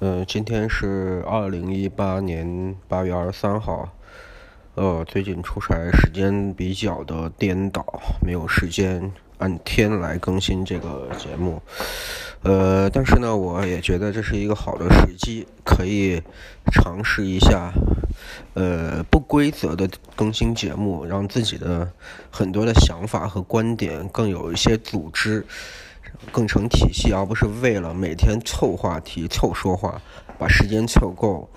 嗯，今天是二零一八年八月二十三号。呃，最近出差时间比较的颠倒，没有时间按天来更新这个节目。呃，但是呢，我也觉得这是一个好的时机，可以尝试一下，呃，不规则的更新节目，让自己的很多的想法和观点更有一些组织。更成体系，而不是为了每天凑话题、凑说话，把时间凑够，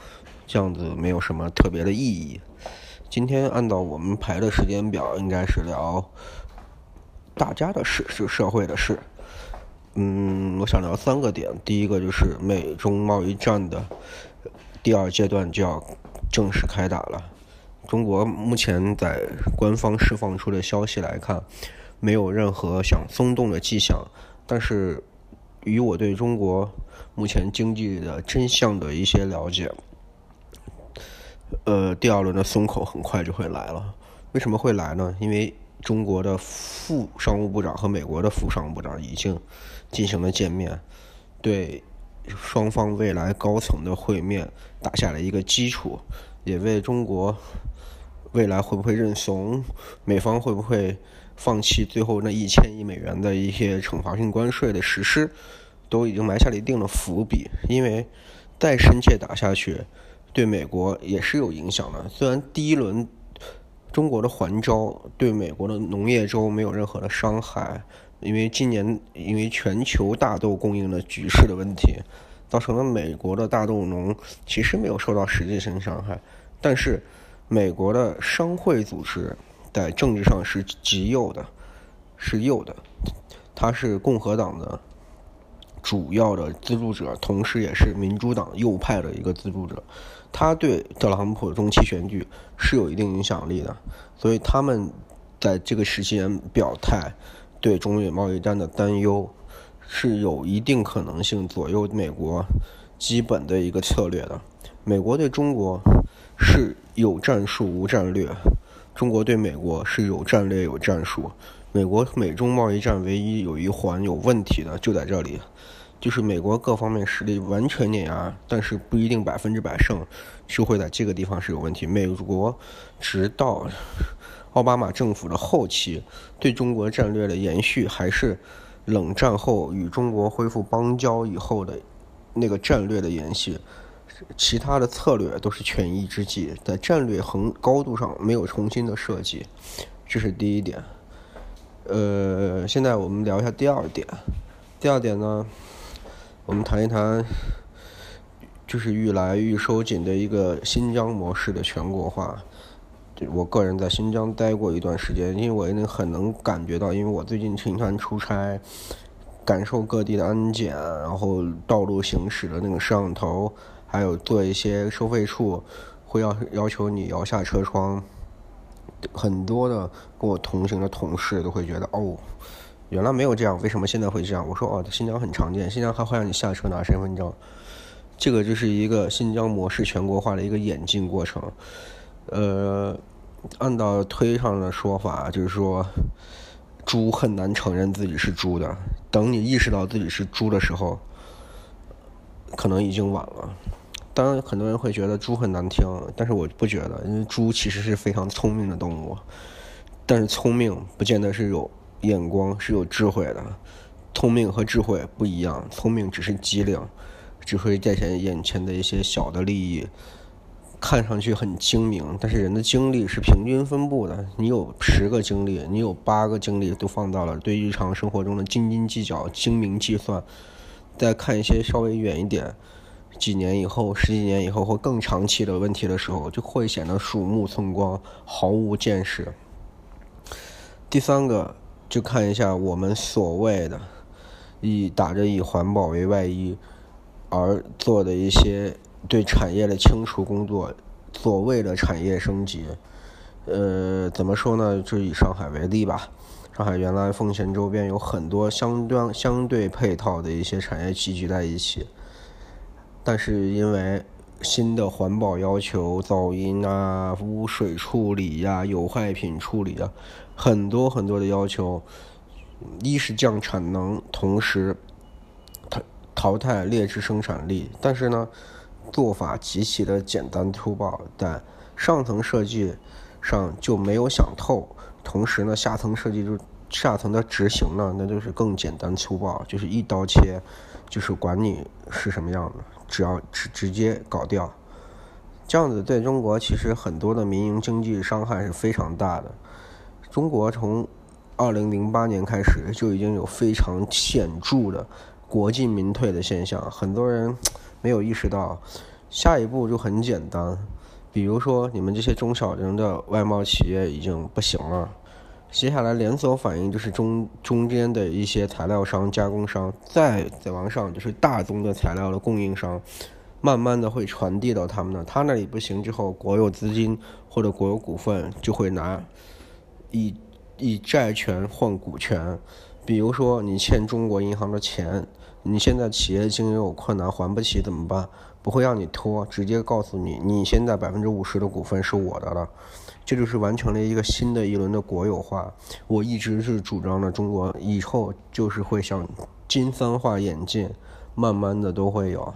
这样子没有什么特别的意义。今天按照我们排的时间表，应该是聊大家的事，是社会的事。嗯，我想聊三个点，第一个就是美中贸易战的第二阶段就要正式开打了。中国目前在官方释放出的消息来看，没有任何想松动的迹象。但是，与我对中国目前经济的真相的一些了解，呃，第二轮的松口很快就会来了。为什么会来呢？因为中国的副商务部长和美国的副商务部长已经进行了见面，对双方未来高层的会面打下了一个基础，也为中国未来会不会认怂，美方会不会。放弃最后那一千亿美元的一些惩罚性关税的实施，都已经埋下了一定的伏笔。因为再深切打下去，对美国也是有影响的。虽然第一轮中国的环招对美国的农业州没有任何的伤害，因为今年因为全球大豆供应的局势的问题，造成了美国的大豆农其实没有受到实际性伤害，但是美国的商会组织。在政治上是极右的，是右的，他是共和党的主要的资助者，同时也是民主党右派的一个资助者。他对特朗普中期选举是有一定影响力的，所以他们在这个时间表态，对中美贸易战的担忧是有一定可能性左右美国基本的一个策略的。美国对中国是有战术无战略。中国对美国是有战略有战术，美国美中贸易战唯一有一环有问题的就在这里，就是美国各方面实力完全碾压，但是不一定百分之百胜，就会在这个地方是有问题。美国直到奥巴马政府的后期，对中国战略的延续还是冷战后与中国恢复邦交以后的那个战略的延续。其他的策略都是权宜之计，在战略横高度上没有重新的设计，这是第一点。呃，现在我们聊一下第二点。第二点呢，我们谈一谈，就是愈来愈收紧的一个新疆模式的全国化。我个人在新疆待过一段时间，因为我很能感觉到，因为我最近经常出差，感受各地的安检，然后道路行驶的那个摄像头。还有做一些收费处，会要要求你摇下车窗，很多的跟我同行的同事都会觉得哦，原来没有这样，为什么现在会这样？我说哦，新疆很常见，新疆还会让你下车拿身份证，这个就是一个新疆模式全国化的一个演进过程。呃，按照推上的说法，就是说猪很难承认自己是猪的，等你意识到自己是猪的时候，可能已经晚了。当然，很多人会觉得猪很难听，但是我不觉得，因为猪其实是非常聪明的动物。但是聪明不见得是有眼光、是有智慧的。聪明和智慧不一样，聪明只是机灵，只会在前眼前的一些小的利益，看上去很精明。但是人的精力是平均分布的，你有十个精力，你有八个精力都放到了对日常生活中的斤斤计较、精明计算。再看一些稍微远一点。几年以后，十几年以后或更长期的问题的时候，就会显得鼠目寸光，毫无见识。第三个，就看一下我们所谓的以打着以环保为外衣而做的一些对产业的清除工作，所谓的产业升级。呃，怎么说呢？就以上海为例吧。上海原来奉贤周边有很多相端相对配套的一些产业集聚在一起。但是因为新的环保要求，噪音啊、污水处理呀、有害品处理啊，很多很多的要求，一是降产能，同时它淘汰劣质生产力，但是呢，做法极其的简单粗暴，但上层设计上就没有想透，同时呢，下层设计就下层的执行呢，那就是更简单粗暴，就是一刀切，就是管你是什么样的，只要直直接搞掉，这样子对中国其实很多的民营经济伤害是非常大的。中国从二零零八年开始就已经有非常显著的。国进民退的现象，很多人没有意识到。下一步就很简单，比如说你们这些中小型的外贸企业已经不行了，接下来连锁反应就是中中间的一些材料商、加工商，再再往上就是大宗的材料的供应商，慢慢的会传递到他们那，他那里不行之后，国有资金或者国有股份就会拿以以债权换股权，比如说你欠中国银行的钱。你现在企业经营有困难还不起怎么办？不会让你拖，直接告诉你，你现在百分之五十的股份是我的了。这就是完成了一个新的一轮的国有化。我一直是主张的，中国以后就是会向金三化演进，慢慢的都会有。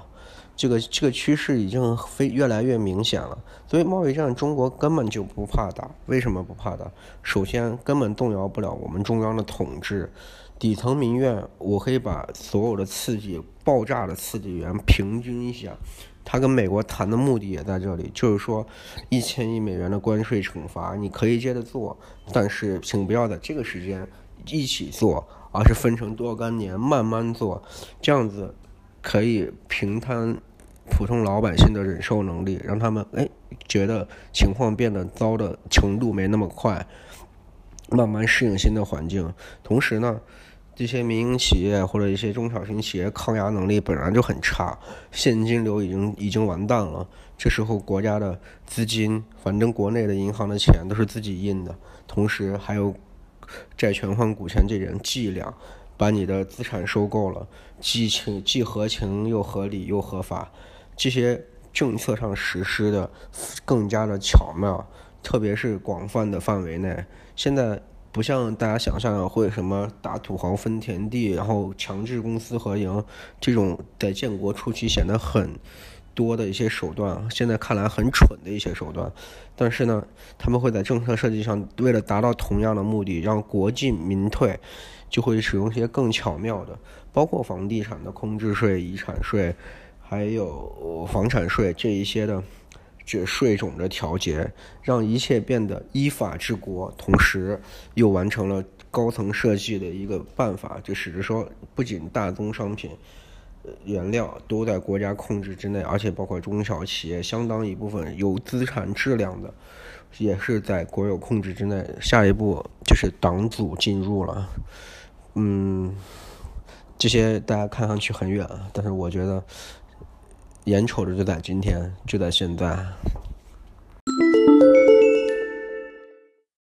这个这个趋势已经非越来越明显了。所以贸易战中国根本就不怕打。为什么不怕打？首先根本动摇不了我们中央的统治。底层民怨，我可以把所有的刺激、爆炸的刺激源平均一下。他跟美国谈的目的也在这里，就是说，一千亿美元的关税惩罚你可以接着做，但是请不要在这个时间一起做，而是分成多干年慢慢做，这样子可以平摊普通老百姓的忍受能力，让他们哎觉得情况变得糟的程度没那么快。慢慢适应新的环境，同时呢，这些民营企业或者一些中小型企业抗压能力本来就很差，现金流已经已经完蛋了。这时候国家的资金，反正国内的银行的钱都是自己印的，同时还有债权换股权这种伎俩，把你的资产收购了，既情既合情又合理又合法，这些政策上实施的更加的巧妙。特别是广泛的范围内，现在不像大家想象的会什么打土豪分田地，然后强制公私合营这种在建国初期显得很多的一些手段，现在看来很蠢的一些手段。但是呢，他们会在政策设计上，为了达到同样的目的，让国进民退，就会使用一些更巧妙的，包括房地产的空置税、遗产税，还有房产税这一些的。这税种的调节，让一切变得依法治国，同时又完成了高层设计的一个办法，就使得说，不仅大宗商品、原料都在国家控制之内，而且包括中小企业相当一部分有资产质量的，也是在国有控制之内。下一步就是党组进入了，嗯，这些大家看上去很远，但是我觉得。眼瞅着就在今天，就在现在。